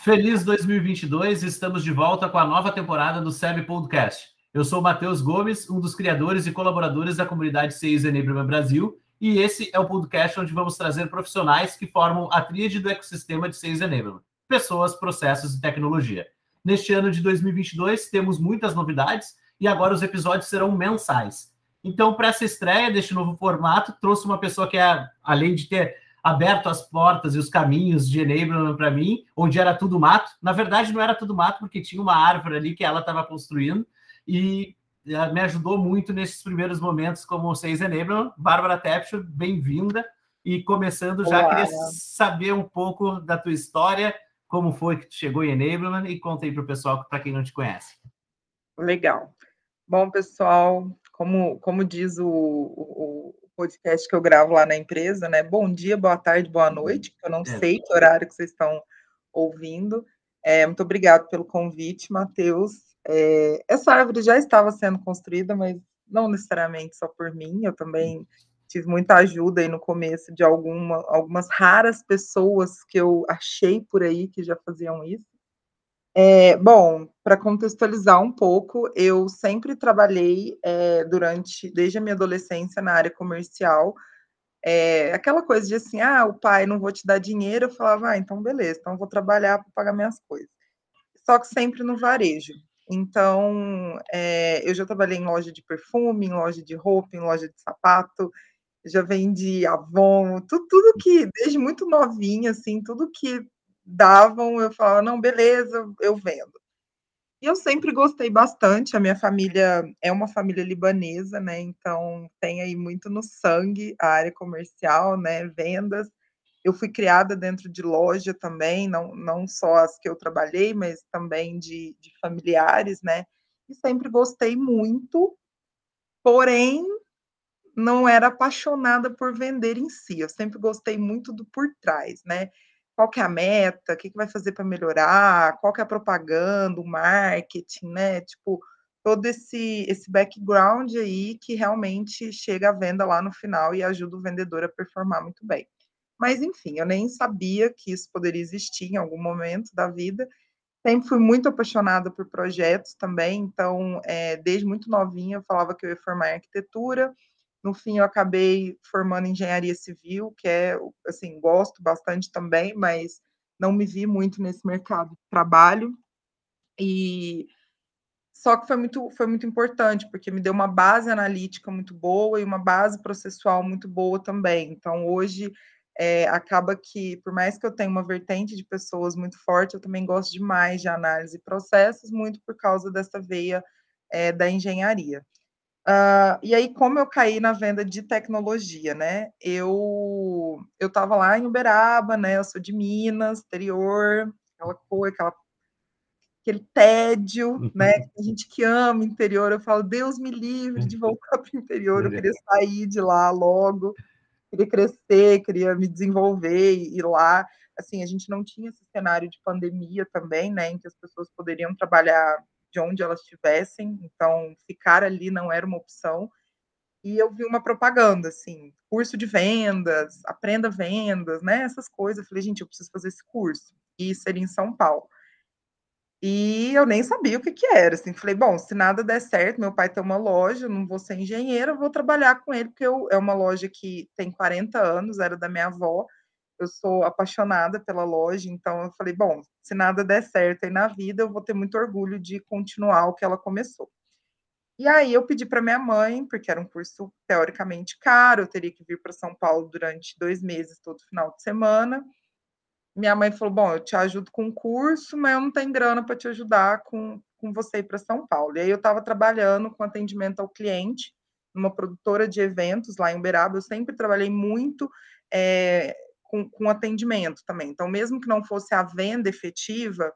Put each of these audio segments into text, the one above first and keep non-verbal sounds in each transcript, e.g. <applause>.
Feliz 2022, estamos de volta com a nova temporada do SEB Podcast. Eu sou o Matheus Gomes, um dos criadores e colaboradores da comunidade CIS Enablement Brasil, e esse é o podcast onde vamos trazer profissionais que formam a tríade do ecossistema de CIS Enablement, pessoas, processos e tecnologia. Neste ano de 2022, temos muitas novidades e agora os episódios serão mensais. Então, para essa estreia deste novo formato, trouxe uma pessoa que, é, além de ter aberto as portas e os caminhos de enablement para mim, onde era tudo mato. Na verdade, não era tudo mato, porque tinha uma árvore ali que ela estava construindo e eh, me ajudou muito nesses primeiros momentos como vocês enablement. Bárbara Tepcho, bem-vinda. E começando já, Olá. queria saber um pouco da tua história, como foi que tu chegou em enablement e conta aí para o pessoal, para quem não te conhece. Legal. Bom, pessoal, como, como diz o, o, podcast que eu gravo lá na empresa, né? Bom dia, boa tarde, boa noite, que eu não é. sei que horário que vocês estão ouvindo. É, muito obrigado pelo convite, Matheus. É, essa árvore já estava sendo construída, mas não necessariamente só por mim, eu também tive muita ajuda aí no começo de alguma, algumas raras pessoas que eu achei por aí que já faziam isso. É, bom, para contextualizar um pouco, eu sempre trabalhei é, durante, desde a minha adolescência, na área comercial. É, aquela coisa de assim, ah, o pai não vou te dar dinheiro, eu falava, ah, então beleza, então vou trabalhar para pagar minhas coisas. Só que sempre no varejo. Então, é, eu já trabalhei em loja de perfume, em loja de roupa, em loja de sapato, já vendi Avon, tudo, tudo que, desde muito novinha, assim, tudo que davam, eu falava, não, beleza, eu vendo. E eu sempre gostei bastante, a minha família é uma família libanesa, né, então tem aí muito no sangue a área comercial, né, vendas. Eu fui criada dentro de loja também, não, não só as que eu trabalhei, mas também de, de familiares, né, e sempre gostei muito, porém não era apaixonada por vender em si, eu sempre gostei muito do por trás, né, qual que é a meta, o que, que vai fazer para melhorar, qual que é a propaganda, o marketing, né? Tipo, todo esse, esse background aí que realmente chega à venda lá no final e ajuda o vendedor a performar muito bem. Mas, enfim, eu nem sabia que isso poderia existir em algum momento da vida. Sempre fui muito apaixonada por projetos também, então, é, desde muito novinha, eu falava que eu ia formar arquitetura, no fim, eu acabei formando engenharia civil, que é, assim, gosto bastante também, mas não me vi muito nesse mercado de trabalho. E só que foi muito, foi muito importante, porque me deu uma base analítica muito boa e uma base processual muito boa também. Então, hoje, é, acaba que, por mais que eu tenha uma vertente de pessoas muito forte, eu também gosto demais de análise de processos, muito por causa dessa veia é, da engenharia. Uh, e aí, como eu caí na venda de tecnologia, né? Eu eu estava lá em Uberaba, né? Eu sou de Minas, interior, aquela coisa, aquela, aquele tédio, né? A gente que ama interior, eu falo, Deus me livre de voltar para o interior, eu queria sair de lá logo, queria crescer, queria me desenvolver e ir lá. Assim, a gente não tinha esse cenário de pandemia também, né? Em que as pessoas poderiam trabalhar de onde elas estivessem, então ficar ali não era uma opção. E eu vi uma propaganda, assim, curso de vendas, aprenda vendas, né? Essas coisas. Eu falei, gente, eu preciso fazer esse curso. E seria em São Paulo. E eu nem sabia o que, que era. Assim, falei, bom, se nada der certo, meu pai tem uma loja, não vou ser engenheira, vou trabalhar com ele, porque eu, é uma loja que tem 40 anos, era da minha avó, eu sou apaixonada pela loja, então eu falei, bom, se nada der certo aí na vida, eu vou ter muito orgulho de continuar o que ela começou. E aí eu pedi para minha mãe, porque era um curso teoricamente caro, eu teria que vir para São Paulo durante dois meses, todo final de semana. Minha mãe falou: Bom, eu te ajudo com o curso, mas eu não tenho grana para te ajudar com, com você ir para São Paulo. E aí eu estava trabalhando com atendimento ao cliente, numa produtora de eventos lá em Uberaba. Eu sempre trabalhei muito é, com, com atendimento também. Então, mesmo que não fosse a venda efetiva,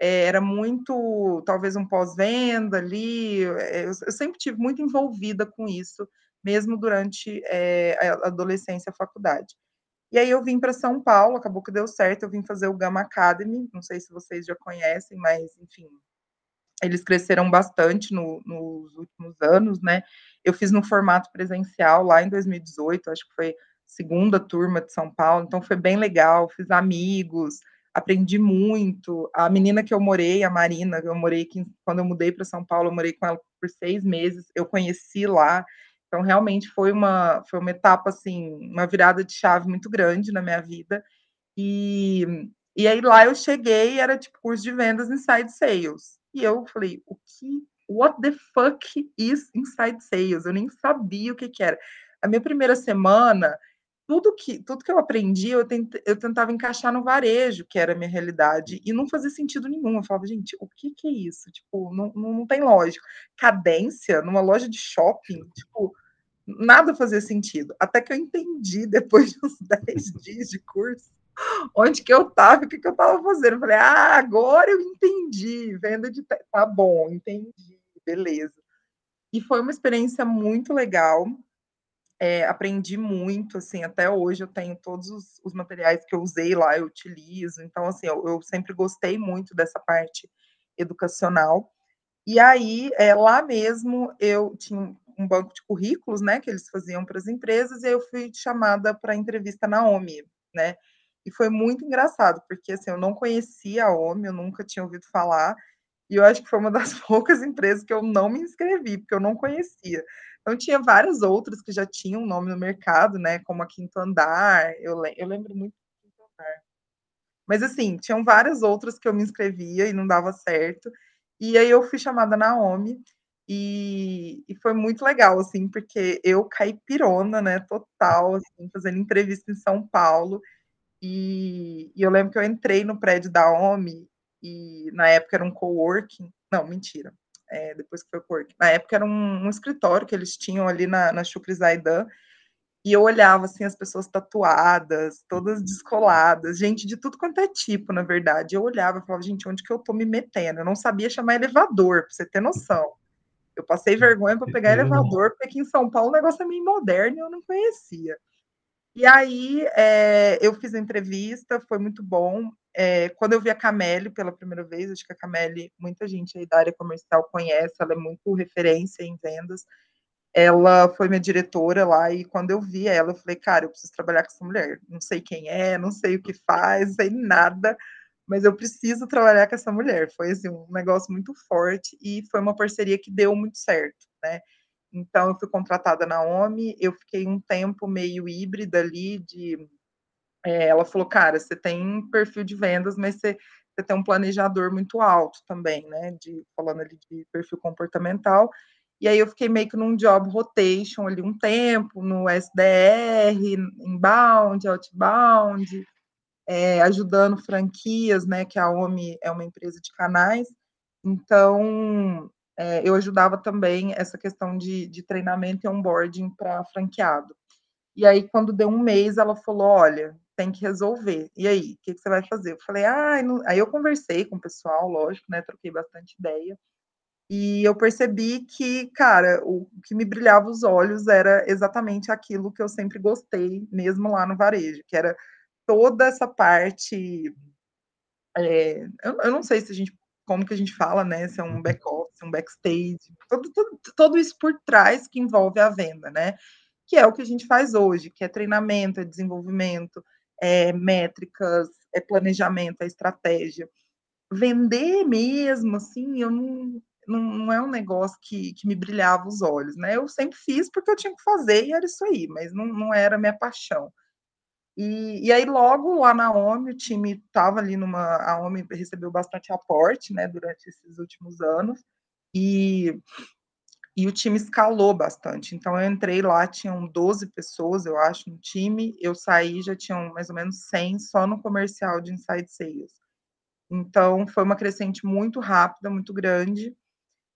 é, era muito, talvez um pós-venda ali. É, eu, eu, sempre tive muito envolvida com isso, mesmo durante é, a adolescência, a faculdade. E aí eu vim para São Paulo, acabou que deu certo, eu vim fazer o Gama Academy, não sei se vocês já conhecem, mas enfim, eles cresceram bastante no, nos últimos anos, né? Eu fiz no formato presencial lá em 2018, acho que foi segunda turma de São Paulo, então foi bem legal, fiz amigos, aprendi muito. A menina que eu morei, a Marina, eu morei aqui, quando eu mudei para São Paulo, eu morei com ela por seis meses, eu conheci lá. Então, realmente foi uma, foi uma etapa, assim, uma virada de chave muito grande na minha vida. E, e aí lá eu cheguei, era tipo curso de vendas Inside Sales. E eu falei, o que, what the fuck is Inside Sales? Eu nem sabia o que, que era. A minha primeira semana, tudo que, tudo que eu aprendi, eu, tent, eu tentava encaixar no varejo, que era a minha realidade, e não fazia sentido nenhum. Eu falava, gente, o que, que é isso? Tipo, não, não, não tem lógica. Cadência numa loja de shopping, tipo, nada fazia sentido. Até que eu entendi, <laughs> depois de uns 10 dias de curso, onde que eu estava, o que, que eu estava fazendo. Eu falei, ah, agora eu entendi, venda de... Tá bom, entendi, beleza. E foi uma experiência muito legal, é, aprendi muito, assim, até hoje eu tenho todos os, os, materiais que eu usei lá, eu utilizo, então, assim, eu, eu sempre gostei muito dessa parte educacional. E aí, é, lá mesmo, eu tinha um banco de currículos, né, que eles faziam para as empresas, e eu fui chamada para entrevista na OMI, né, e foi muito engraçado, porque, assim, eu não conhecia a OMI, eu nunca tinha ouvido falar, e eu acho que foi uma das <laughs> poucas empresas que eu não me inscrevi, porque eu não conhecia. Então, tinha várias outras que já tinham nome no mercado, né? Como a Quinto Andar, eu, eu lembro muito do Quinto Andar. Mas, assim, tinham várias outras que eu me inscrevia e não dava certo. E aí eu fui chamada na OMI e, e foi muito legal, assim, porque eu caí pirona, né? Total, assim, fazendo entrevista em São Paulo. E, e eu lembro que eu entrei no prédio da OMI e na época era um coworking. Não, mentira é, depois que foi Pork. Na época era um, um, escritório que eles tinham ali na, na Shukri Zaidan, e eu olhava assim as pessoas tatuadas, todas descoladas, gente de tudo quanto é tipo, na verdade. Eu olhava e falava, gente, onde que eu tô me metendo? Eu não sabia chamar elevador, para você ter noção. Eu passei vergonha para pegar elevador, porque aqui em São Paulo o negócio é meio moderno e eu não conhecia. E aí é, eu fiz a entrevista, foi muito bom. É, quando eu vi a Cameli pela primeira vez, acho que a Cameli, muita gente aí da área comercial conhece, ela é muito referência em vendas. Ela foi minha diretora lá e quando eu vi ela, eu falei, cara, eu preciso trabalhar com essa mulher. Não sei quem é, não sei o que faz, sei nada, mas eu preciso trabalhar com essa mulher. Foi assim, um negócio muito forte e foi uma parceria que deu muito certo, né? Então, eu fui contratada na OMI, eu fiquei um tempo meio híbrida ali de é, ela falou, cara, você tem perfil de vendas, mas você, você tem um planejador muito alto também, né? De, falando ali de perfil comportamental. E aí eu fiquei meio que num job rotation ali um tempo, no SDR, inbound, outbound, é, ajudando franquias, né? Que a OMI é uma empresa de canais. Então, é, eu ajudava também essa questão de, de treinamento e onboarding para franqueado. E aí, quando deu um mês, ela falou: olha, tem que resolver. E aí, o que, que, você vai fazer? Eu falei, ah, não... aí eu conversei com o pessoal, lógico, né? Troquei bastante ideia. E eu percebi que, cara, o que me brilhava os olhos era exatamente aquilo que eu sempre gostei, mesmo lá no varejo, que era toda essa parte. É, eu, eu, não sei se a gente, como que a gente fala, né? Se é um back-office, um backstage, todo, todo, isso por trás que envolve a venda, né? Que é o que a gente faz hoje, que é treinamento, é desenvolvimento, é, métricas, é planejamento, é estratégia. Vender mesmo, assim, eu não, não, não é um negócio que, que me brilhava os olhos, né? Eu sempre fiz porque eu tinha que fazer e era isso aí, mas não, não era minha paixão. E, e aí, logo lá na OMI, o time estava ali numa. A OMI recebeu bastante aporte, né, durante esses últimos anos, e e o time escalou bastante. Então eu entrei lá, tinham 12 pessoas, eu acho, no time, eu saí, já tinham mais ou menos 100 só no comercial de Inside Sales. Então foi uma crescente muito rápida, muito grande.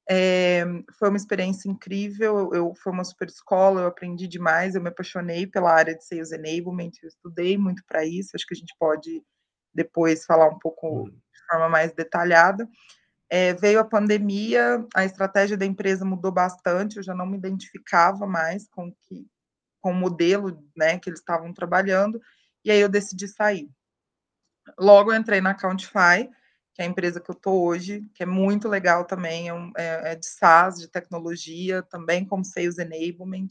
É, foi uma experiência incrível, eu, eu, foi uma super escola, eu aprendi demais, eu me apaixonei pela área de Sales Enablement, eu estudei muito para isso, acho que a gente pode depois falar um pouco uhum. de forma mais detalhada. É, veio a pandemia, a estratégia da empresa mudou bastante, eu já não me identificava mais com, que, com o modelo né, que eles estavam trabalhando, e aí eu decidi sair. Logo eu entrei na Countify, que é a empresa que eu estou hoje, que é muito legal também, é, um, é, é, de SaaS, de tecnologia, também com Sales Enablement,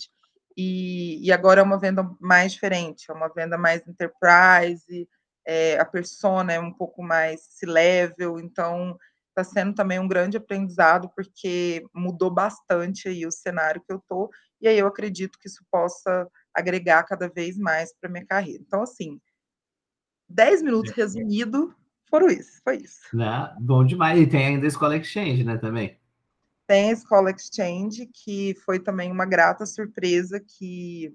e, e agora é uma venda mais diferente, é uma venda mais enterprise, é, a persona é um pouco mais C-level, então está sendo também um grande aprendizado, porque mudou bastante aí o cenário que eu estou, e aí eu acredito que isso possa agregar cada vez mais para minha carreira. Então, assim, 10 minutos resumido, foram isso, foi isso. Né? Bom demais. E tem ainda a Escola Exchange, né, também? Tem a Escola Exchange, que foi também uma grata surpresa que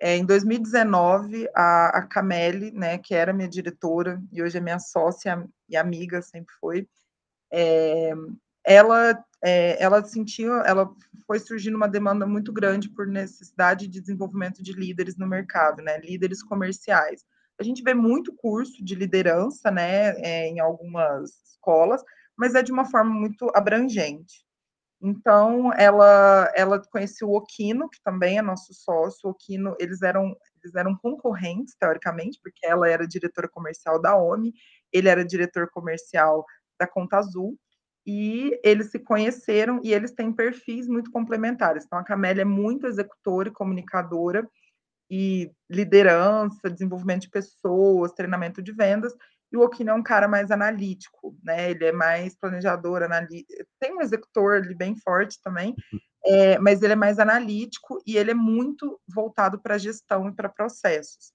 é, em 2019, a, a Cameli, né, que era minha diretora e hoje é minha sócia e amiga, sempre foi, é, ela, é, ela sentiu, ela foi surgindo uma demanda muito grande por necessidade de desenvolvimento de líderes no mercado, né, líderes comerciais. A gente vê muito curso de liderança, né, é, em algumas escolas, mas é de uma forma muito abrangente. Então, ela, ela conheceu o Okino, que também é nosso sócio. O Okino, eles eram, eles eram concorrentes, teoricamente, porque ela era diretora comercial da OMI, ele era diretor comercial da Conta Azul, e eles se conheceram e eles têm perfis muito complementares. Então, a Camélia é muito executora e comunicadora, e liderança, desenvolvimento de pessoas, treinamento de vendas, e o Okino é um cara mais analítico, né? Ele é mais planejador, analítico. Tem um executor ali bem forte também, é, mas ele é mais analítico e ele é muito voltado para gestão e para processos.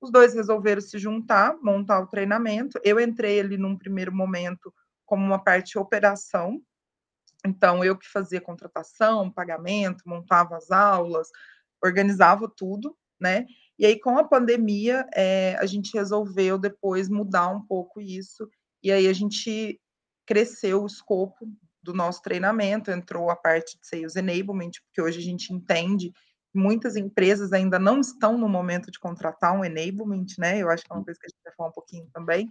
Os dois resolveram se juntar, montar o treinamento. Eu entrei ali num primeiro momento como uma parte de operação, então eu que fazia contratação, pagamento, montava as aulas, organizava tudo, né? E aí, com a pandemia, é, a gente resolveu depois mudar um pouco isso, e aí a gente cresceu o escopo do nosso treinamento, entrou a parte de Sales Enablement, porque hoje a gente entende que muitas empresas ainda não estão no momento de contratar um enablement, né? Eu acho que é uma coisa que a gente vai falar um pouquinho também.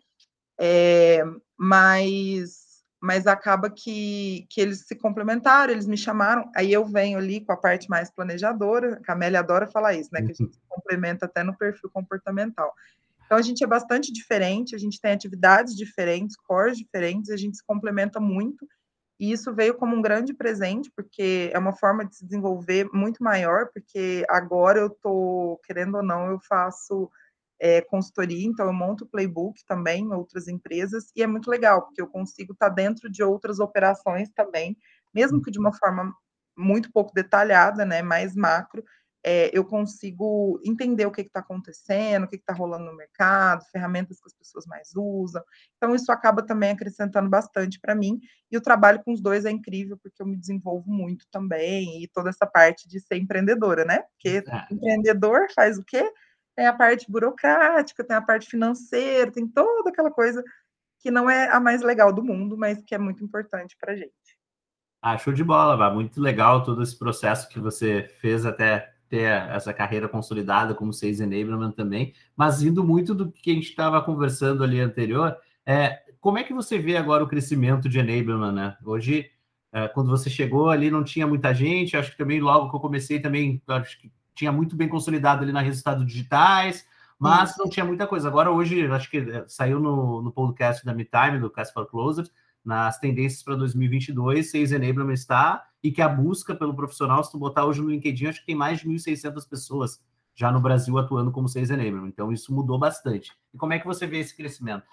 É, mas mas acaba que, que eles se complementaram, eles me chamaram, aí eu venho ali com a parte mais planejadora, a Camélia adora falar isso, né, que a gente se complementa até no perfil comportamental. Então, a gente é bastante diferente, a gente tem atividades diferentes, cores diferentes, a gente se complementa muito, e isso veio como um grande presente, porque é uma forma de se desenvolver muito maior, porque agora eu estou, querendo ou não, eu faço é, consultoria, então eu monto playbook também em outras empresas, e é muito legal, porque eu consigo estar dentro de outras operações também, mesmo que de uma forma muito pouco detalhada, né, mais macro, é, eu consigo entender o que está acontecendo, o que está rolando no mercado, ferramentas que as pessoas mais usam. Então, isso acaba também acrescentando bastante para mim. E o trabalho com os dois é incrível, porque eu me desenvolvo muito também, e toda essa parte de ser empreendedora, né? Porque é. empreendedor faz o quê? Tem a parte burocrática, tem a parte financeira, tem toda aquela coisa que não é a mais legal do mundo, mas que é muito importante para a gente. Ah, show de bola, Vá. Muito legal todo esse processo que você fez até ter essa carreira consolidada como Sales Enablement também, mas indo muito do que a gente estava conversando ali anterior, é, como é que você vê agora o crescimento de Enablement, né? Hoje, é, quando você chegou ali, não tinha muita gente, acho que também logo que eu comecei também, acho que tinha muito bem consolidado ali na resultados digitais, mas não tinha muita coisa. Agora, hoje, acho que é, saiu no, no podcast da MeTime, do Casper Closer, nas tendências para 2022, Sales Enablement está, e que a busca pelo profissional, se tu botar hoje no LinkedIn, acho que tem mais de 1.600 pessoas já no Brasil atuando como Sales Enablement. Então, isso mudou bastante. E como é que você vê esse crescimento?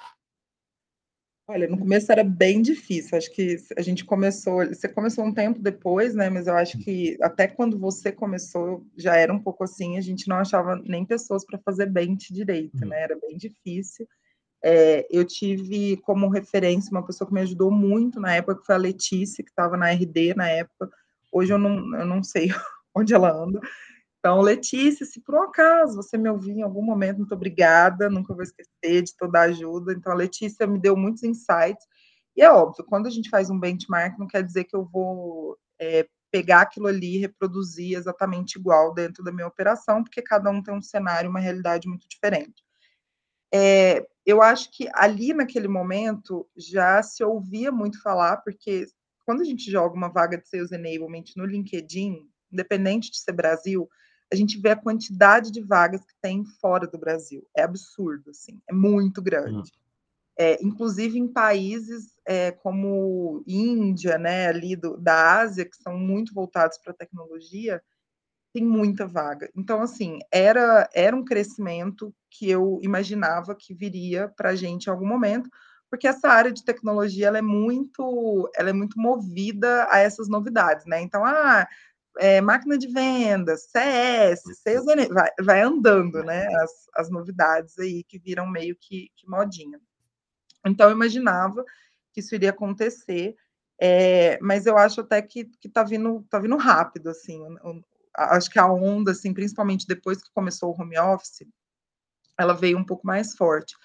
Olha, no começo era bem difícil. Acho que a gente começou, você começou um tempo depois, né? Mas eu acho que até quando você começou já era um pouco assim. A gente não achava nem pessoas para fazer bench direito, uhum. né? Era bem difícil. É, eu tive como referência uma pessoa que me ajudou muito na época, que foi a Letícia, que estava na RD na época. Hoje eu não, eu não sei <laughs> onde ela anda, então, Letícia, se por um acaso você me ouvir em algum momento, muito obrigada, nunca vou esquecer de toda a ajuda. Então, a Letícia me deu muitos insights. E é óbvio, quando a gente faz um benchmark, não quer dizer que eu vou é, pegar aquilo ali e reproduzir exatamente igual dentro da minha operação, porque cada um tem um cenário, uma realidade muito diferente. É, eu acho que ali naquele momento já se ouvia muito falar, porque quando a gente joga uma vaga de Sales Enablement no LinkedIn, independente de ser Brasil, a gente vê a quantidade de vagas que tem fora do Brasil. É absurdo, assim, é muito grande. Hum. É, inclusive em países é, como Índia, né, ali do, da Ásia, que são muito voltados para a tecnologia, tem muita vaga. Então, assim, era, era um crescimento que eu imaginava que viria para a gente em algum momento, porque essa área de tecnologia ela é muito, ela é muito movida a essas novidades, né? Então, ah, é, máquina de vendas, CS, CS vai, vai andando, né? As, as novidades aí que viram meio que, que modinha. Então, eu imaginava que isso iria acontecer, é, mas eu acho até que, que tá, vindo, tá vindo rápido, assim. Eu, acho que a onda, assim, principalmente depois que começou o home office, ela veio um pouco mais forte,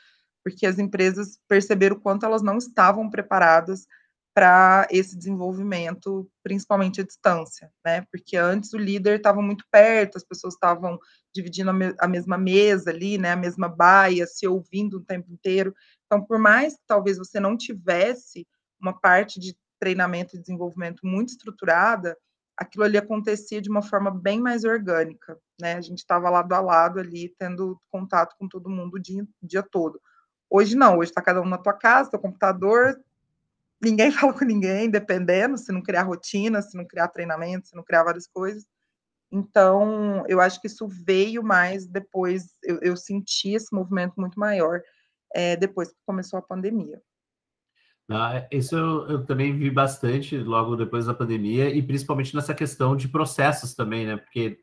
porque as empresas perceberam o quanto elas não estavam preparadas para esse desenvolvimento, principalmente à distância, né? Porque antes o líder estava muito perto, as pessoas estavam dividindo a, me a, mesma mesa ali, né? A mesma baia, se ouvindo o tempo inteiro. Então, por mais que talvez você não tivesse uma parte de treinamento e desenvolvimento muito estruturada, aquilo ali acontecia de uma forma bem mais orgânica, né? A gente estava lado a lado ali, tendo contato com todo mundo o dia, dia todo. Hoje não, hoje está cada um na tua casa, teu computador, ninguém <laughs> fala com ninguém, dependendo, se não criar rotina, se não criar treinamento, se não criar várias coisas. Então, eu acho que isso veio mais depois, eu, eu senti esse movimento muito maior é, depois que começou a pandemia. Ah, isso eu, eu, também vi bastante logo depois da pandemia, e principalmente nessa questão de processos também, né? Porque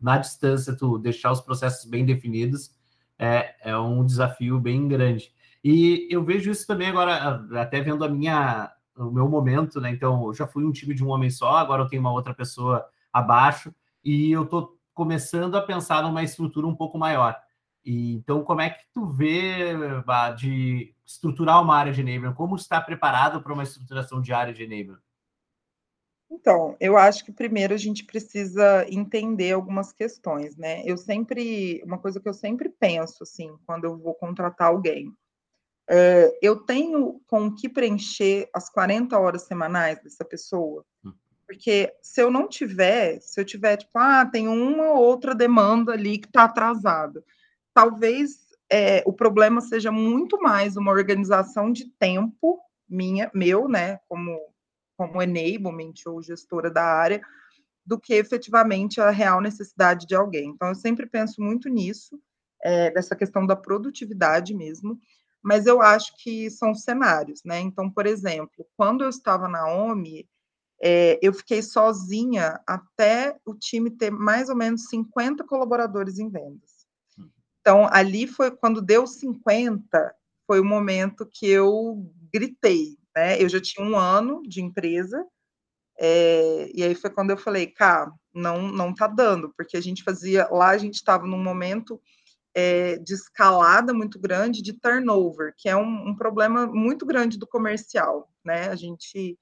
na distância, tu deixar os processos bem definidos é, é um desafio bem grande. E eu vejo isso também agora, até vendo a minha, o meu momento, né? Então, eu já fui um time de um homem só, agora eu tenho uma outra pessoa abaixo, e eu estou começando a pensar numa estrutura um pouco maior. E, então, como é que tu vê de estruturar uma área de enablement? Como está preparado para uma estruturação de área de enablement? Então, eu acho que primeiro a gente precisa entender algumas questões, né? Eu sempre, uma coisa que eu sempre penso, assim, quando eu vou contratar alguém, é, eu tenho com o que preencher as 40 horas semanais dessa pessoa? Hum. Porque se eu não tiver, se eu tiver, tipo, ah, tem uma ou outra demanda ali que está atrasada, talvez é, o problema seja muito mais uma organização de tempo minha, meu, né, como, como enablement ou gestora da área, do que efetivamente a real necessidade de alguém. Então, eu sempre penso muito nisso, é, dessa questão da produtividade mesmo, mas eu acho que são cenários, né? Então, por exemplo, quando eu estava na OMI, é, eu fiquei sozinha até o time ter mais ou menos 50 colaboradores em vendas. Hum. Então, ali foi quando deu 50, foi o momento que eu gritei, né? Eu já tinha um ano de empresa, é, e aí foi quando eu falei, cara, não, não tá dando, porque a gente fazia, lá a gente estava num momento é, de escalada muito grande de turnover, que é um, um, problema muito grande do comercial, né? A gente,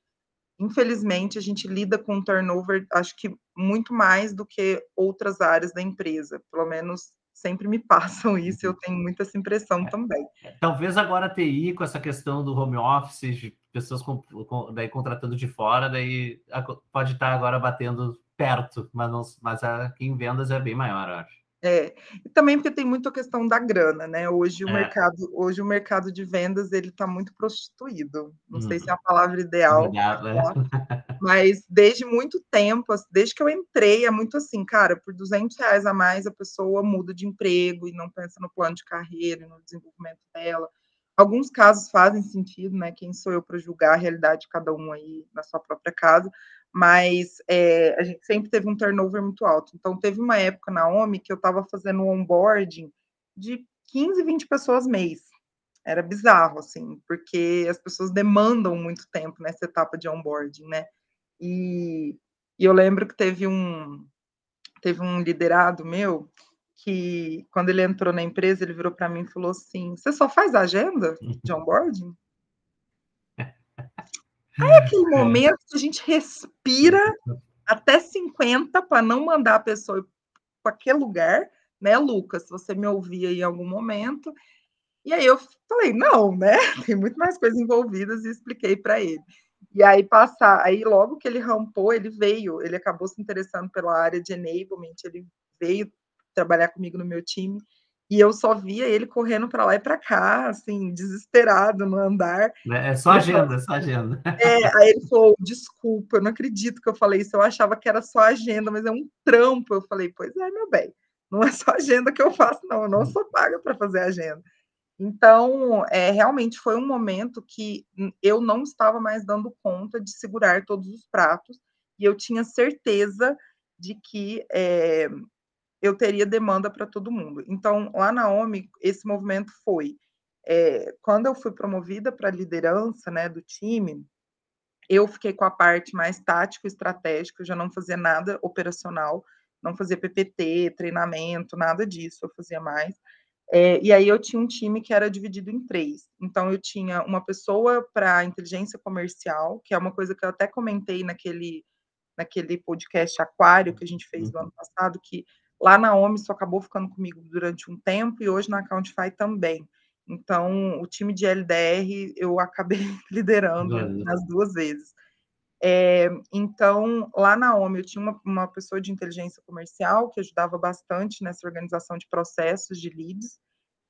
infelizmente, a gente lida com turnover, acho que muito mais do que outras áreas da empresa, pelo menos sempre me <laughs> passam isso, eu tenho muita essa impressão é, também. Talvez agora a TI, com essa questão do home office, pessoas com, com, daí contratando de fora, daí pode estar agora batendo perto, mas, não, mas aqui em vendas é bem maior, eu acho. É, e também porque tem muito a questão da grana, né? Hoje o é. mercado, hoje o mercado de vendas ele está muito prostituído. Não hum. sei se é a palavra ideal, Obrigado, é. <laughs> mas desde muito tempo, desde que eu entrei, é muito assim, cara, por 200 reais a mais a pessoa muda de emprego e não pensa no plano de carreira, no desenvolvimento dela. Alguns casos fazem sentido, né? Quem sou eu para julgar a realidade de cada um aí na sua própria casa, mas é, a gente sempre teve um turnover muito alto. Então, teve uma época na OMI que eu estava fazendo um onboarding de 15, 20 pessoas mês. Era bizarro, assim, porque as pessoas demandam muito tempo nessa etapa de onboarding, né? E, e eu lembro que teve um, teve um liderado meu que, quando ele entrou na empresa, ele virou para mim e falou assim: Você só faz agenda de onboarding? <laughs> Aí aquele é. momento que a gente respira até 50 para não mandar a pessoa para aquele lugar, né, Lucas? Se você me ouvia em algum momento. E aí eu falei, não, né? <laughs> Tem muito mais coisas envolvidas e expliquei para ele. E aí passar, aí logo que ele rampou, ele veio, ele acabou se interessando pela área de enablement, ele veio trabalhar comigo no meu time. E eu só via ele correndo para lá e para cá, assim, desesperado no andar. É, é só agenda, é só agenda. <laughs> É, aí ele falou: desculpa, eu não acredito que eu falei isso. Eu achava que era só agenda, mas é um trampo. Eu falei, pois é, meu bem, não é <laughs> só agenda que eu faço, não. Eu não sou paga para fazer agenda. Então, é, realmente foi um momento que eu não estava mais dando conta de segurar todos os pratos, e eu tinha certeza de que é, eu teria demanda para todo mundo. Então, lá na OMI, esse movimento foi. É, quando eu fui promovida para a liderança né, do time, eu fiquei com a parte mais tático estratégica, eu já não fazia nada operacional, não fazia PPT, treinamento, nada disso, eu fazia mais. É, e aí eu tinha um time que era dividido em três. Então eu tinha uma pessoa para inteligência comercial, que é uma coisa que eu até comentei naquele naquele podcast Aquário que a gente fez no uhum. ano passado, que Lá na OMI só acabou ficando comigo durante um tempo e hoje na Accountify também. Então, o time de LDR eu acabei <laughs> liderando nas duas vezes. É, então, lá na OMI eu tinha uma, uma, pessoa de inteligência comercial que ajudava bastante nessa organização de processos de leads.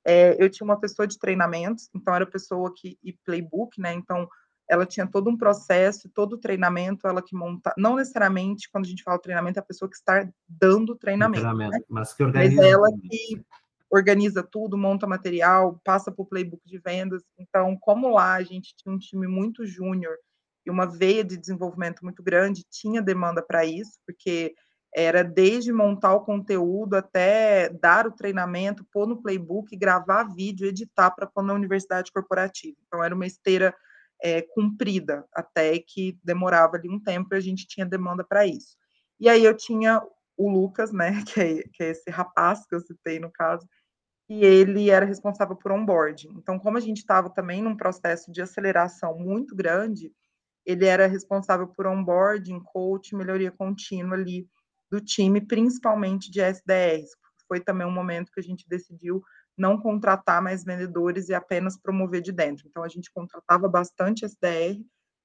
É, eu tinha uma pessoa de treinamentos, então era pessoa que e playbook, né? Então ela tinha todo um processo, todo o treinamento, ela que monta, não necessariamente quando a gente fala treinamento, é a pessoa que está dando treinamento, treinamento né? mas que organiza. Mas ela que organiza tudo, monta material, passa por playbook de vendas. Então, como lá a gente tinha um time muito júnior e uma veia de desenvolvimento muito grande, tinha demanda para isso, porque era desde montar o conteúdo até dar o treinamento, pôr no playbook, gravar vídeo, editar para pôr na universidade corporativa. Então, era uma esteira é, cumprida, até que demorava ali um tempo e a gente tinha demanda para isso. E aí eu tinha o Lucas, né, <laughs> que é, que é esse rapaz que eu citei no caso, e ele era responsável por onboarding. Então, como a gente estava também num processo de aceleração muito grande, ele era responsável por onboarding, coach, melhoria contínua ali do time, principalmente de SDRs. Foi também um momento que a gente decidiu não contratar mais vendedores e apenas promover de dentro. Então, a gente contratava bastante SDR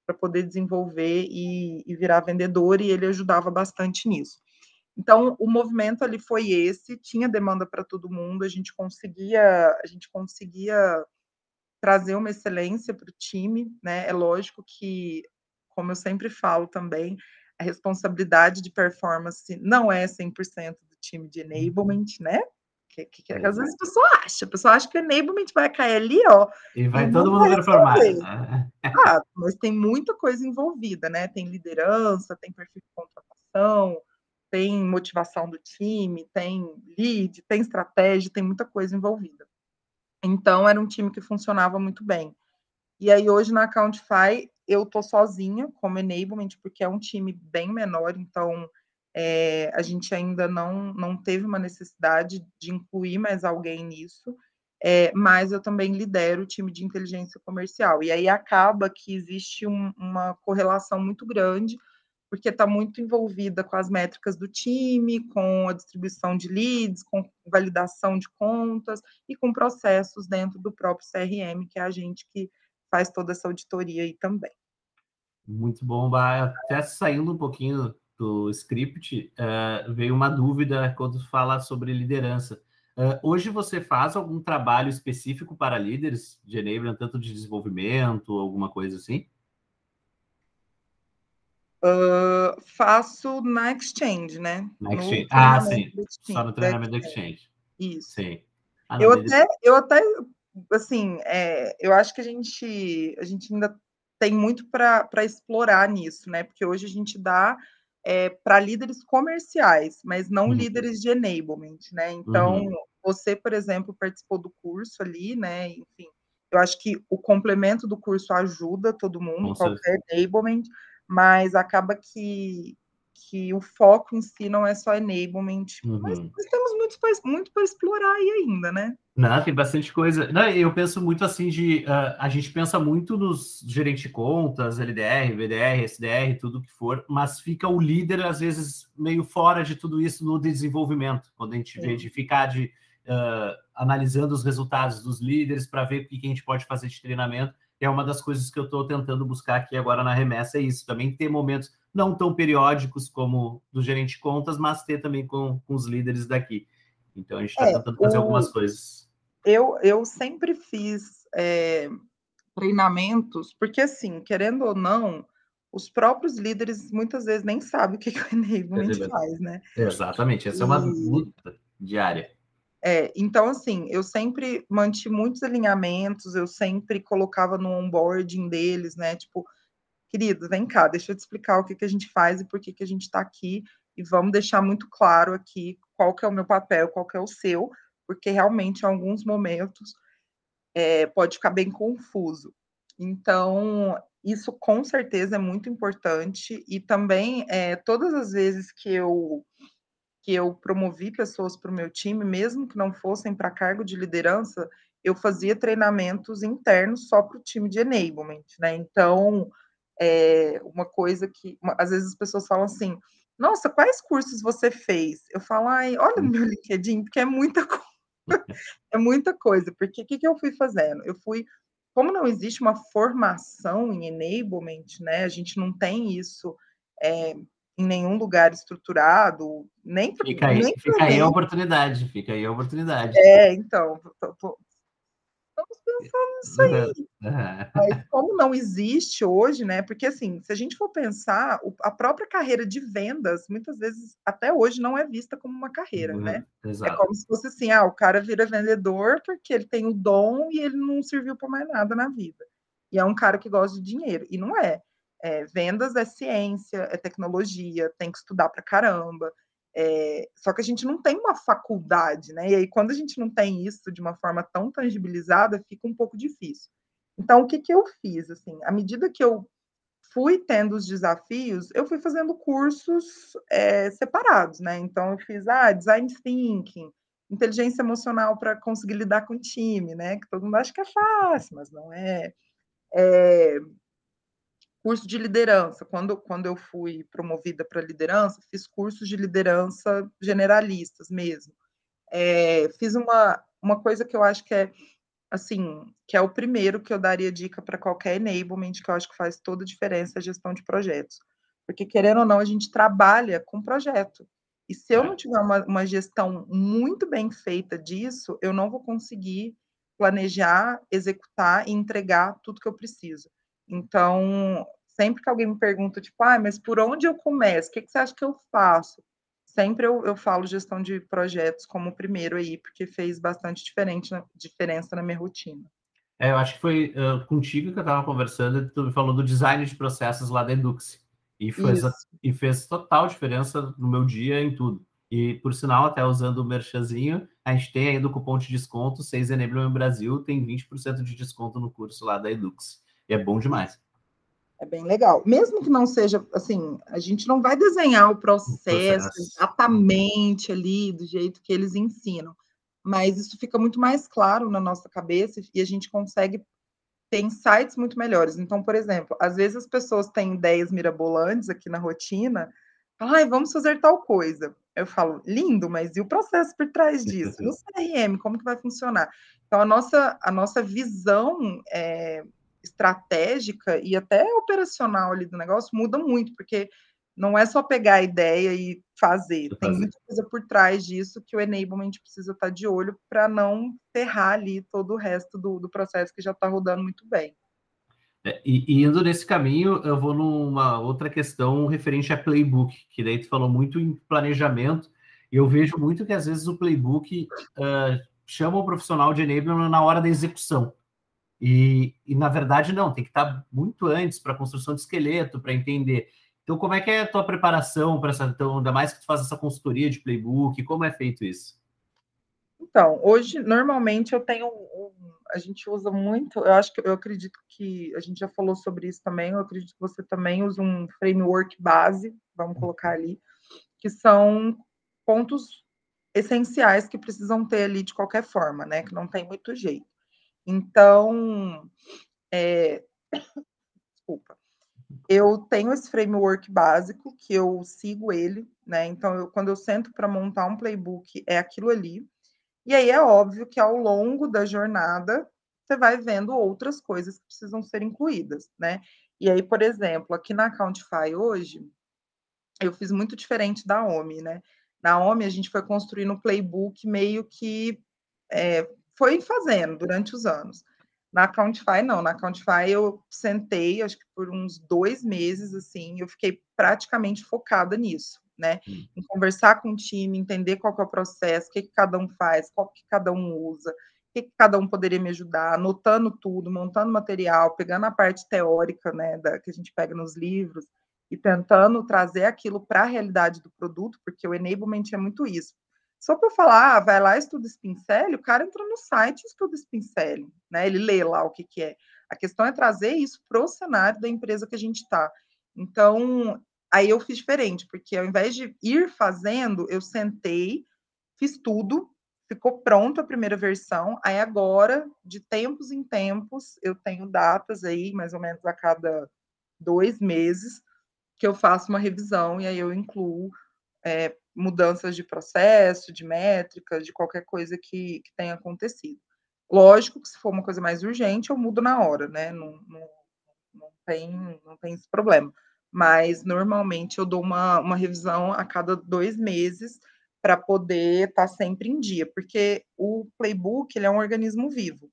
para poder desenvolver e, e, virar vendedor, e ele ajudava bastante nisso. Então, o movimento ali foi esse, tinha demanda para todo mundo, a gente conseguia, a gente conseguia trazer uma excelência para o time, né? É lógico que, como eu sempre falo também, a responsabilidade de performance não é 100% do time de uhum. enablement, né? Que, que, que às vezes a pessoa acha, a pessoa acha que o enablement vai cair ali, ó. E vai todo mundo performar. Né? <laughs> Ah, mas tem muita coisa envolvida, né? Tem liderança, tem perfil de contratação, tem motivação do time, tem lead, tem estratégia, tem muita coisa envolvida. Então, era um time que funcionava muito bem. E aí, hoje na Accountify, eu tô sozinha como enablement, porque é um time bem menor, então é, a gente ainda não, não teve uma necessidade de incluir mais alguém nisso, é, mas eu também lidero o time de inteligência comercial. E aí acaba que existe um, uma correlação muito grande, porque está muito envolvida com as métricas do time, com a distribuição de leads, com validação de contas e com processos dentro do próprio CRM, que é a gente que faz toda essa auditoria aí também. Muito bom, até saindo um pouquinho do script, uh, veio uma dúvida quando fala sobre liderança. Uh, hoje você faz algum trabalho específico para líderes de enablement, tanto de desenvolvimento, alguma coisa assim? Uh, faço na Exchange, né? Na Exchange. Ah, sim. Só no treinamento da Exchange. Isso. Sim. Ah, eu, até, eu até, assim, é, eu acho que a gente, a gente ainda tem muito para explorar nisso, né? Porque hoje a gente dá é, para líderes comerciais, mas não uhum. líderes de enablement, né? Então, uhum. você, por exemplo, participou do curso ali, né? Enfim, eu acho que o complemento do curso ajuda todo mundo, Com qualquer certeza. enablement, mas acaba que, que o foco em si não é só enablement, uhum. mas temos muito, muito para explorar aí ainda, né? Não, tem bastante coisa. Não, eu penso muito assim de. Uh, a gente pensa muito nos gerente de contas, LDR, VDR, SDR, tudo que for, mas fica o líder, às vezes, meio fora de tudo isso no desenvolvimento, quando a gente vê de ficar de uh, analisando os resultados dos líderes para ver o que a gente pode fazer de treinamento. É uma das coisas que eu estou tentando buscar aqui agora na remessa, é isso. Também ter momentos não tão periódicos como do gerente de contas, mas ter também com, com os líderes daqui. Então a gente está é, tentando fazer o... algumas coisas. Eu, eu sempre fiz é, treinamentos, porque assim, querendo ou não, os próprios líderes muitas vezes nem sabem o que, que o enablement faz, né? Exatamente, essa e... é uma luta diária. É, então, assim, eu sempre mantive muitos alinhamentos, eu sempre colocava no onboarding deles, né? Tipo, querido, vem cá, deixa eu te explicar o que, que a gente faz e por que, que a gente está aqui, e vamos deixar muito claro aqui qual que é o meu papel, qual que é o seu, porque realmente em alguns momentos é, pode ficar bem confuso. Então, isso com certeza é muito importante, e também é, todas as vezes que eu que eu promovi pessoas para o meu time, mesmo que não fossem para cargo de liderança, eu fazia treinamentos internos só para o time de enablement, né? Então, é uma coisa que uma, às vezes as pessoas falam assim: nossa, quais cursos você fez? Eu falo, ai, olha no meu LinkedIn, porque é muita coisa. <laughs> é muita coisa, porque o que, que eu fui fazendo? Eu fui, como não existe uma formação em enablement, né? A gente não tem isso é, em nenhum lugar estruturado, nem Fica aí, nem fica aí a oportunidade, fica aí a oportunidade. É, então, tô, tô, estamos pensando nisso aí. Mas como não existe hoje, né? Porque assim, se a gente for pensar, a própria carreira de vendas, muitas vezes, até hoje, não é vista como uma carreira, uhum, né? Exato. É como se fosse assim, ah, o cara vira vendedor porque ele tem o dom e ele não serviu para mais nada na vida. E é um cara que gosta de dinheiro. E não é. é vendas é ciência, é tecnologia, tem que estudar para caramba. É, só que a gente não tem uma faculdade, né? E aí, quando a gente não tem isso de uma forma tão tangibilizada, fica um pouco difícil. Então, o que, que eu fiz? Assim, à medida que eu fui tendo os desafios, eu fui fazendo cursos é, separados, né? Então, eu fiz ah, design thinking, inteligência emocional para conseguir lidar com o time, né? Que todo mundo acha que é fácil, mas não é. é curso de liderança. Quando, quando eu fui promovida para liderança, fiz cursos de liderança generalistas mesmo. É, fiz uma, uma coisa que eu acho que é assim, que é o primeiro que eu daria dica para qualquer enablement, que eu acho que faz toda a diferença a gestão de projetos. Porque, querendo ou não, a gente trabalha com projeto. E se eu não tiver uma, uma gestão muito bem feita disso, eu não vou conseguir planejar, executar e entregar tudo que eu preciso. Então, sempre que alguém me pergunta, tipo, ah, mas por onde eu começo? O que, que você acha que eu faço? Sempre eu, eu falo gestão de projetos como o primeiro aí, porque fez bastante diferente, diferença na minha rotina. É, eu acho que foi uh, contigo que eu estava conversando, tu me falou do design de processos lá da Edux. E fez, e fez total diferença no meu dia em tudo. E, por sinal, até usando o merchanzinho, a gente tem ainda o cupom de desconto 6 Enablement Brasil, tem 20% de desconto no curso lá da Edux. E é bom demais. É bem legal. Mesmo que não seja assim, a gente não vai desenhar o processo, o processo, exatamente ali do jeito que eles ensinam, mas isso fica muito mais claro na nossa cabeça e a gente consegue ter insights muito melhores. Então, por exemplo, às vezes as pessoas têm ideias mirabolantes aqui na rotina, falam, ah, vamos fazer tal coisa. Eu falo, lindo, mas e o processo por trás disso? <laughs> No CRM, como que vai funcionar? Então, a nossa, a nossa visão é, estratégica e até operacional ali do negócio muda muito, porque não é só pegar a ideia e fazer, tem muita coisa por trás disso que o enablement precisa estar de olho para não ferrar ali todo o resto do, do processo que já está rodando muito bem. É, e, e, indo nesse caminho, eu vou numa outra questão referente a playbook, que daí tu falou muito em planejamento, e eu vejo muito que às vezes o playbook uh, chama o profissional de enablement na hora da execução. E, e, na verdade, não, tem que estar muito antes para a construção de esqueleto, para entender. Então, como é que é a tua preparação para essa, então, ainda mais que tu faz essa consultoria de playbook, como é feito isso? Então, hoje, normalmente, eu tenho, um, a gente usa muito, eu acho que, eu acredito que, a gente já falou sobre isso também, eu acredito que você também usa um framework base, vamos colocar ali, que são pontos essenciais que precisam ter ali de qualquer forma, né, que não tem muito jeito. Então, é, desculpa, eu tenho esse framework básico que eu sigo ele, né? Então, eu, quando eu sento para montar um playbook, é aquilo ali. E aí é óbvio que ao longo da jornada você vai vendo outras coisas que precisam ser incluídas, né? E aí, por exemplo, aqui na Accountify hoje, eu fiz muito diferente da OMI, né? Na OMI, a gente foi construindo um playbook meio que é, foi fazendo durante os anos. Na Accountify, não. Na Accountify, eu sentei, acho que por uns dois meses, assim, eu fiquei praticamente focada nisso, né? Hum. Em conversar com o time, entender qual é o processo, o que, que cada um faz, qual que cada um usa, que, que cada um poderia me ajudar, anotando tudo, montando material, pegando a parte teórica, né, da, que a gente pega nos livros, e tentando trazer aquilo para a realidade do produto, porque o enablement é muito isso. Só para falar, ah, vai lá estuda Spincel, o cara entra no site e estuda Spincel, né? Ele lê lá o que, que é. A questão é trazer isso para o cenário da empresa que a gente está. Então, aí eu fiz diferente, porque ao invés de ir fazendo, eu sentei, fiz tudo, ficou pronto a primeira versão. Aí agora, de tempos em tempos, eu tenho datas aí, mais ou menos a cada dois meses, que eu faço uma revisão e aí eu incluo é, mudanças de processo, de métricas, de qualquer coisa que, que tenha acontecido. Lógico que se for uma coisa mais urgente, eu mudo na hora, né? Não, não, não, tem, não tem esse problema. Mas normalmente eu dou uma, uma revisão a cada dois meses para poder estar tá sempre em dia, porque o playbook ele é um organismo vivo.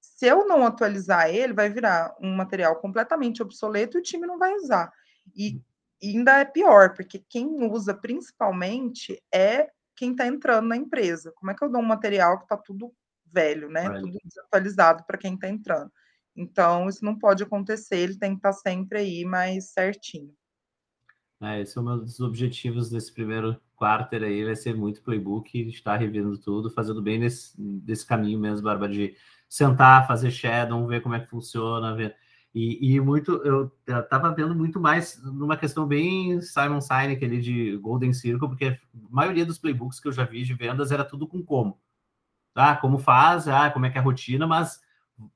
Se eu não atualizar ele, vai virar um material completamente obsoleto e o time não vai usar. E ainda é pior, porque quem usa principalmente é quem está entrando na empresa. Como é que eu dou um material que está tudo velho, né? Tudo desatualizado para quem está entrando. Então, isso não pode acontecer, ele tem que estar tá sempre aí mais certinho. É, esse é um dos objetivos desse primeiro quarter aí, vai ser muito playbook, estar revendo tudo, fazendo bem nesse, desse caminho mesmo, Barba, de sentar, fazer shadow, ver como é que funciona, ver e, e muito, eu estava vendo muito mais numa questão bem Simon Sinek ali de Golden Circle, porque a maioria dos playbooks que eu já vi de vendas era tudo com como. Tá? Como faz, ah, como é que é a rotina, mas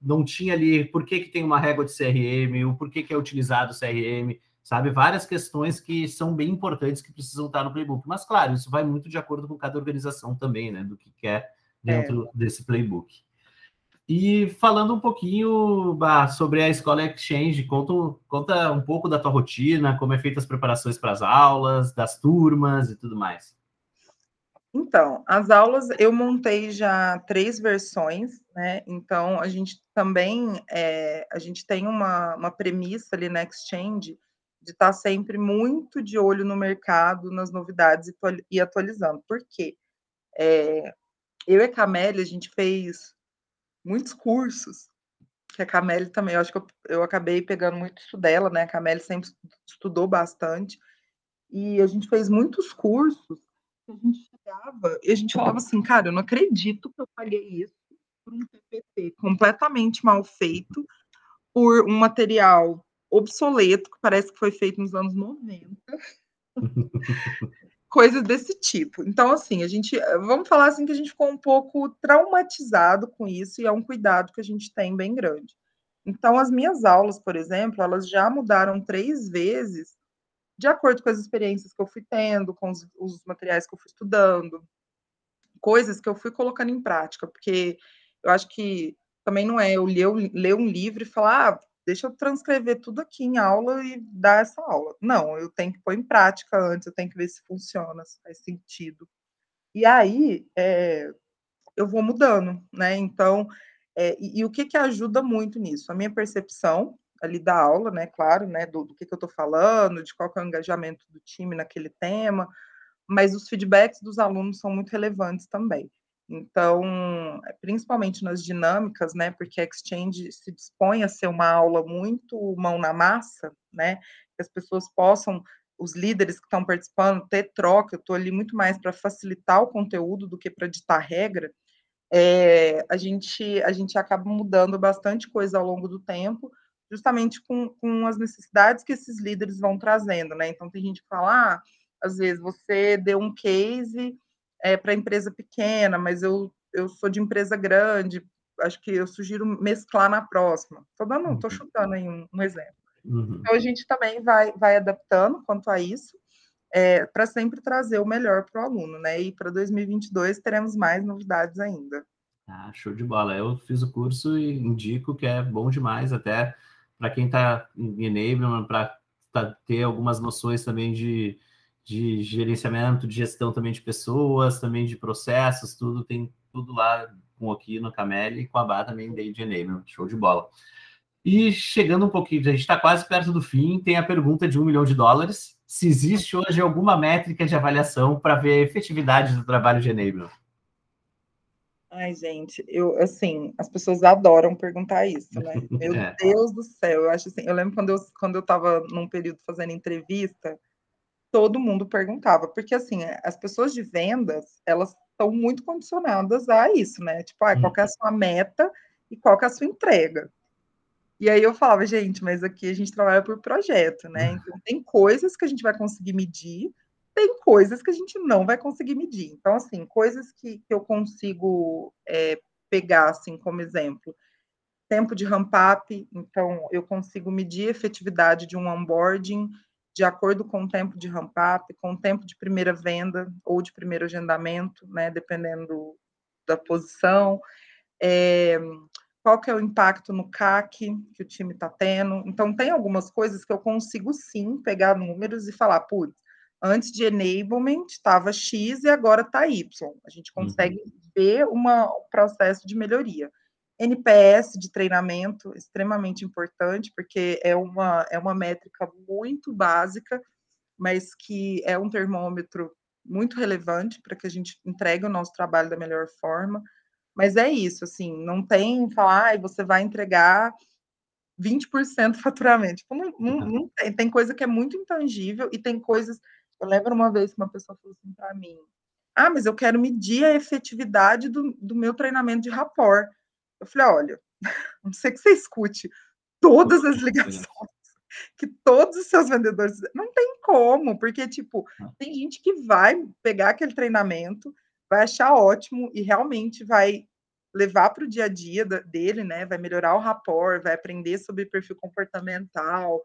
não tinha ali por que, que tem uma régua de CRM, o porquê que é utilizado o CRM, sabe? Várias questões que são bem importantes que precisam estar no playbook. Mas, claro, isso vai muito de acordo com cada organização também, né? Do que quer dentro é. desse playbook. E falando um pouquinho bah, sobre a Escola Exchange, conta, conta um pouco da tua rotina, como é feita as preparações para as aulas, das turmas e tudo mais. Então, as aulas eu montei já três versões, né? Então a gente também é, a gente tem uma, uma premissa ali na Exchange de estar sempre muito de olho no mercado, nas novidades e, atualizando. Por quê? É, eu e a Camélia, a gente fez muitos cursos, que a Camille também, eu acho que eu, eu acabei pegando muito isso dela, né? A Camille sempre estudou bastante, e a gente fez muitos cursos, a gente chegava e a gente falava assim, cara, eu não acredito que eu paguei isso por um PPT completamente mal feito, por um material obsoleto, que parece que foi feito nos anos 90. <laughs> coisas desse tipo. Então, assim, a gente, vamos falar assim que a gente ficou um pouco traumatizado com isso e é um cuidado que a gente tem bem grande. Então, as minhas aulas, por exemplo, elas já mudaram três vezes de acordo com as experiências que eu fui tendo, com os, os materiais que eu fui estudando, coisas que eu fui colocando em prática, porque eu acho que também não é eu ler, ler um livro e falar, ah, deixa eu transcrever tudo aqui em aula e dar essa aula. Não, eu tenho que pôr em prática antes, eu tenho que ver se funciona, se faz sentido. E aí é, eu vou mudando, né? Então, é, e, e, o que, que ajuda muito nisso? A minha percepção ali da aula, né? Claro, né? Do, do que, que eu estou falando, de qual é o engajamento do time naquele tema, mas os feedbacks dos alunos são muito relevantes também. Então, principalmente nas dinâmicas, né, porque a Exchange se dispõe a ser uma aula muito mão na massa, né, que as pessoas possam, os líderes que estão participando, ter troca, eu estou ali muito mais para facilitar o conteúdo do que para ditar regra, é, a, gente, a gente acaba mudando bastante coisa ao longo do tempo, justamente com, com as necessidades que esses líderes vão trazendo, né, então tem gente que fala, ah, às vezes você deu um case é, para empresa pequena, mas eu, eu sou de empresa grande, acho que eu sugiro mesclar na próxima. Estou dando, estou uhum. chutando aí um, um exemplo. Uhum. Então a gente também vai, vai adaptando quanto a isso, é, para sempre trazer o melhor para o aluno, né? E para 2022 teremos mais novidades ainda. Ah, show de bola. Eu fiz o curso e indico que é bom demais, até para quem está em enablement, para ter algumas noções também de de gerenciamento, de gestão também de pessoas, também de processos, tudo tem tudo lá com aqui no Cameli e com a Bá também de Enable, show de bola. E chegando um pouquinho, a gente está quase perto do fim, tem a pergunta de um milhão de dólares. Se existe hoje alguma métrica de avaliação para ver a efetividade do trabalho de Enable? Ai, gente, eu assim, as pessoas adoram perguntar isso, né? <laughs> Meu é. Deus do céu, eu acho assim, eu lembro quando eu quando eu estava num período fazendo entrevista, todo mundo perguntava, porque assim, as pessoas de vendas, elas estão muito condicionadas a isso, né? Tipo, ah, qual é a sua meta e qual é a sua entrega. E aí eu falava, gente, mas aqui a gente trabalha por projeto, né? Então tem coisas que a gente vai conseguir medir, tem coisas que a gente não vai conseguir medir. Então, assim, coisas que, que eu consigo é, pegar, assim, como exemplo, tempo de ramp-up, então eu consigo medir a efetividade de um onboarding de acordo com o tempo de ramp-up, com o tempo de primeira venda ou de primeiro agendamento, né, dependendo da posição. É, qual que é o impacto no CAC que o time está tendo. Então, tem algumas coisas que eu consigo sim pegar números e falar, putz, antes de enablement estava X e agora está Y. A gente consegue uhum. ver uma, um processo de melhoria. NPS de treinamento, extremamente importante, porque é uma, é uma métrica muito básica, mas que é um termômetro muito relevante para que a gente entregue o nosso trabalho da melhor forma. Mas é isso, assim, não tem falar, ah, você vai entregar 20% do faturamento. Tipo, não, não, não tem. Tem coisa que é muito intangível e tem coisas eu lembro uma vez que uma pessoa falou assim para mim: Ah, mas eu quero medir a efetividade do, do meu treinamento de rapport. Eu falei: Olha, <laughs> não sei que você escute todas as <laughs> ligações que todos os seus vendedores. Não tem como, porque, tipo, tem gente que vai pegar aquele treinamento, vai achar ótimo e realmente vai levar para o dia a dia dele, né? Vai melhorar o rapport, vai aprender sobre perfil comportamental,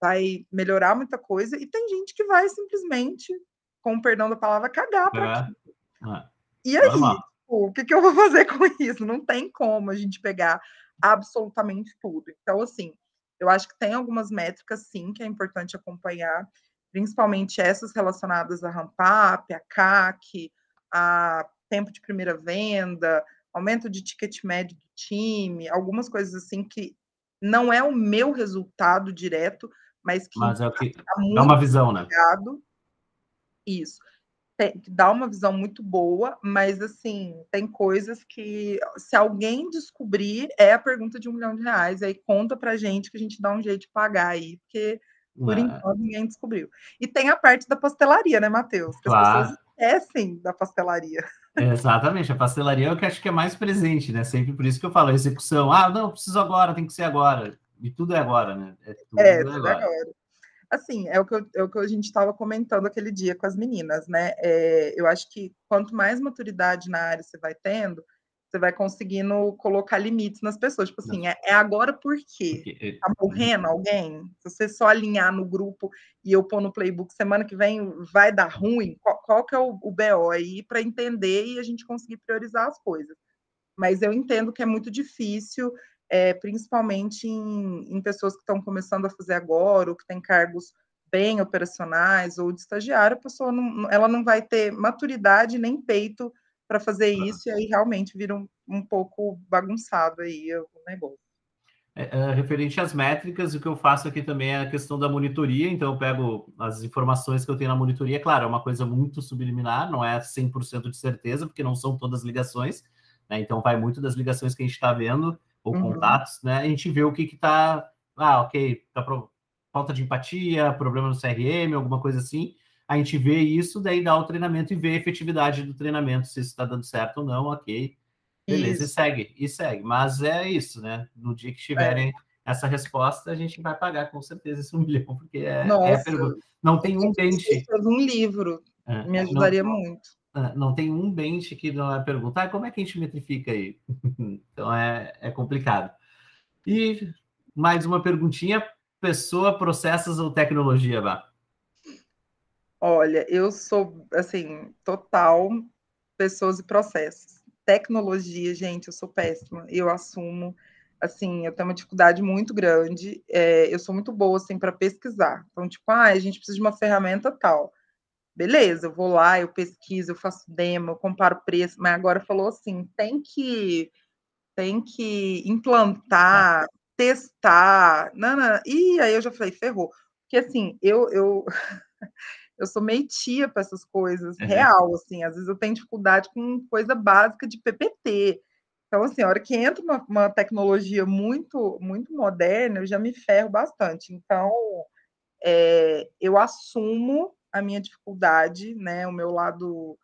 vai melhorar muita coisa, e tem gente que vai simplesmente, com o perdão da palavra, cagar para é. é. E aí, o que, que eu vou fazer com <laughs> isso? Não tem como a gente pegar absolutamente tudo. Então, assim, eu acho que tem algumas métricas, sim, que é importante acompanhar, principalmente essas relacionadas a ramp-up, a CAC, a tempo de primeira venda, aumento de ticket médio do time, algumas coisas assim que não é o meu resultado direto, mas que, mas é que tá dá uma visão, né? Isso. Tem, dá uma visão muito boa, mas assim, tem coisas que se alguém descobrir, é a pergunta de um milhão de reais, aí conta pra gente que a gente dá um jeito de pagar aí, porque por é. enquanto ninguém descobriu. E tem a parte da pastelaria, né, Matheus? Que claro. as pessoas esquecem da pastelaria. exatamente, a pastelaria é o que acho que é mais presente, né? Sempre por isso que eu falo, execução. Ah, não, preciso agora, tem que ser agora. E tudo é agora, né? É tudo, é, tudo agora. agora. Assim, é o, que eu, é o que a gente estava comentando aquele dia com as meninas, né? É, eu acho que quanto mais maturidade na área você vai tendo, você vai conseguindo colocar limites nas pessoas. Tipo assim, é, é, agora por quê? Porque, é, tá morrendo alguém? Se você só alinhar no grupo e eu pôr no playbook semana que vem vai dar ruim, qual, qual que é o, o BO aí para entender e a gente conseguir priorizar as coisas? Mas eu entendo que é muito difícil é, principalmente em, em pessoas que estão começando a fazer agora, ou que têm cargos bem operacionais ou de estagiário, a pessoa não, ela não vai ter maturidade nem peito para fazer isso, e aí realmente vira um, um pouco bagunçado aí o negócio. É, é, referente às métricas, o que eu faço aqui também é a questão da monitoria, então eu pego as informações que eu tenho na monitoria, claro, é uma coisa muito subliminar, não é 100% de certeza, porque não são todas ligações, né? então vai muito das ligações que a gente está vendo, ou uhum. contatos, né? A gente vê o que que tá, ah, ok, tá pro, falta de empatia, problema no CRM, alguma coisa assim. A gente vê isso, daí dá o treinamento e vê a efetividade do treinamento, se está dando certo ou não, ok. Beleza, isso. e segue, e segue. Mas é isso, né? No dia que tiverem é. essa resposta, a gente vai pagar com certeza esse um <laughs> milhão, porque é, Nossa, é a pergunta. Não tem um bench. um livro, é, me ajudaria não, muito. Ah, não tem um bench que não é perguntar ah, como é que a gente metrifica aí. <laughs> então é, é complicado. E mais uma perguntinha: pessoa, processos ou tecnologia, Vá? Olha, eu sou assim, total pessoas e processos. Tecnologia, gente, eu sou péssima, eu assumo. Assim, eu tenho uma dificuldade muito grande. É, eu sou muito boa assim para pesquisar. Então, tipo, ah, a gente precisa de uma ferramenta tal beleza, eu vou lá, eu pesquiso, eu faço demo, eu comparo preço, mas agora falou assim, tem que tem que implantar, testar, não, não, e aí eu já falei, ferrou. Porque assim, eu eu <laughs> eu sou meio tia para essas coisas, uhum. real, assim, às vezes eu tenho dificuldade com coisa básica de PPT. Então, assim, a hora que entra uma, uma tecnologia muito, muito moderna, eu já me ferro bastante. Então, é, eu assumo a minha dificuldade, né, o meu lado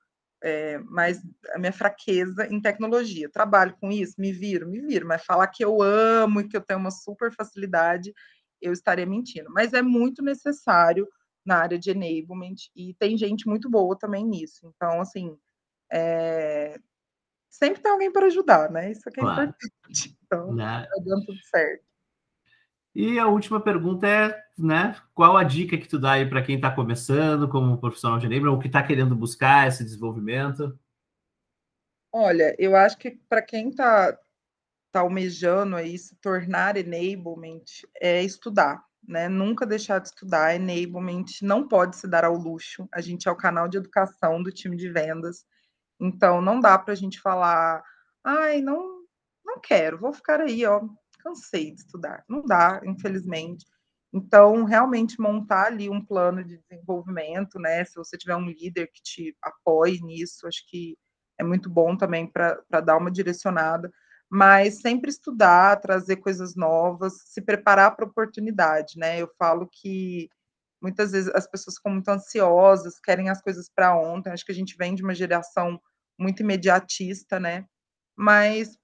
é, mais, a minha fraqueza em tecnologia. Trabalho com isso, me viro, me viro, mas falar que eu amo e que eu tenho uma super facilidade, eu estaria mentindo. Mas é muito necessário na área de enablement e tem gente muito boa também nisso. Então, assim, é... sempre tem alguém para ajudar, né? Isso aqui é claro. importante. Então, né? tá dando tudo certo. E a última pergunta é, né, qual a dica que tu dá aí para quem está começando como profissional de enablement, ou que está querendo buscar esse desenvolvimento? Olha, eu acho que para quem está tá almejando aí se tornar enablement, é estudar, né? Nunca deixar de estudar. Enablement não pode se dar ao luxo. A gente é o canal de educação do time de vendas. Então, não dá para a gente falar, ai, não, não quero, vou ficar aí, ó, cansei de estudar. Não dá, infelizmente. Então, realmente montar ali um plano de desenvolvimento, né? Se você tiver um líder que te apoie nisso, acho que é muito bom também para dar uma direcionada mas sempre estudar, trazer coisas novas, se preparar para a oportunidade, né? Eu falo que muitas vezes as pessoas ficam muito ansiosas, querem as coisas para ontem. Acho que a gente vem de uma geração muito imediatista, né? Mas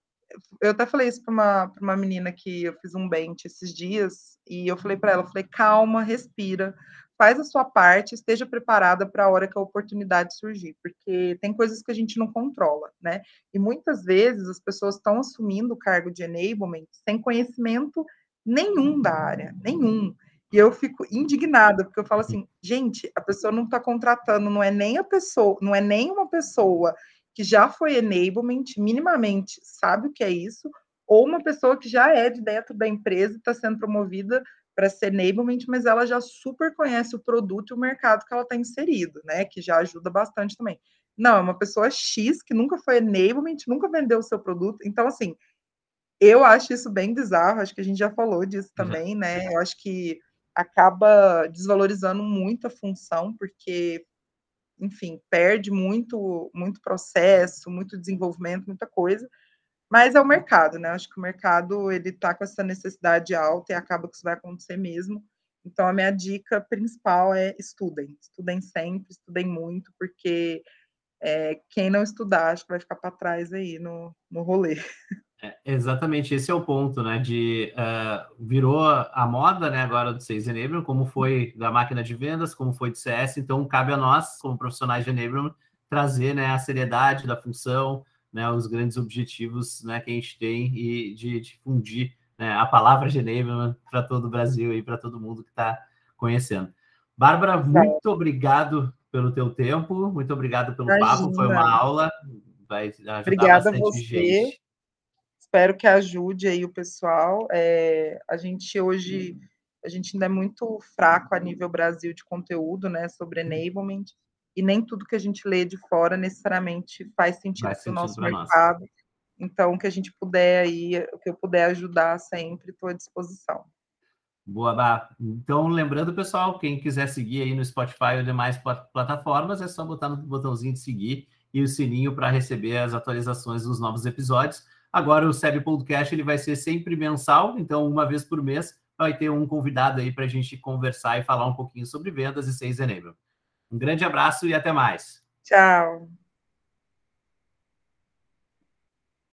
eu até falei isso para uma, uma menina que eu fiz um bench esses dias, e eu falei para ela, falei, calma, respira, faz a sua parte, esteja preparada para a hora que a oportunidade surgir, porque tem coisas que a gente não controla, né? E muitas vezes as pessoas estão assumindo o cargo de enablement sem conhecimento nenhum da área, nenhum. E eu fico indignada, porque eu falo assim, gente, a pessoa não está contratando, não é nem a pessoa, não é nem uma pessoa que já foi enablement, minimamente sabe o que é isso, ou uma pessoa que já é de dentro da empresa e está sendo promovida para ser enablement, mas ela já super conhece o produto e o mercado que ela está inserido, né? Que já ajuda bastante também. Não, é uma pessoa X que nunca foi enablement, nunca vendeu o seu produto. Então, assim, eu acho isso bem bizarro, acho que a gente já falou disso uhum. também, uhum. né? Eu acho que acaba desvalorizando muito a função, porque, enfim, perde muito, muito processo, muito desenvolvimento, muita coisa. Mas é o mercado, né? Acho que o mercado ele está com essa necessidade alta e acaba que isso vai acontecer mesmo. Então, a minha dica principal é estudem. Estudem sempre, estudem muito, porque é, quem não estudar, acho que vai ficar para trás aí no, no rolê. <laughs> É, exatamente, esse é o ponto, né? De uh, virou a moda, né? Agora do 6 Enablement, como foi da máquina de vendas, como foi de CS. Então, cabe a nós, como profissionais de Enablement, trazer né, a seriedade da função, né, os grandes objetivos né, que a gente tem e de difundir né, a palavra Geneva para todo o Brasil e para todo mundo que está conhecendo. Bárbara, muito obrigado pelo teu tempo, muito obrigado pelo Imagina. papo, foi uma aula, vai ajudar Obrigada bastante a você. gente. Espero que ajude aí o pessoal. É, a gente hoje, a gente ainda é muito fraco a nível Brasil de conteúdo, né, sobre enablement e nem tudo que a gente lê de fora necessariamente faz sentido para o nosso mercado. Nós. Então, o que a gente puder aí, o que eu puder ajudar sempre, estou à disposição. Boa, Bá. Então, lembrando, pessoal, quem quiser seguir aí no Spotify ou demais plataformas, é só botar no botãozinho de seguir e o sininho para receber as atualizações dos novos episódios. Agora, o SEB Podcast ele vai ser sempre mensal, então, uma vez por mês, vai ter um convidado aí para a gente conversar e falar um pouquinho sobre vendas e seis enable. Um grande abraço e até mais. Tchau.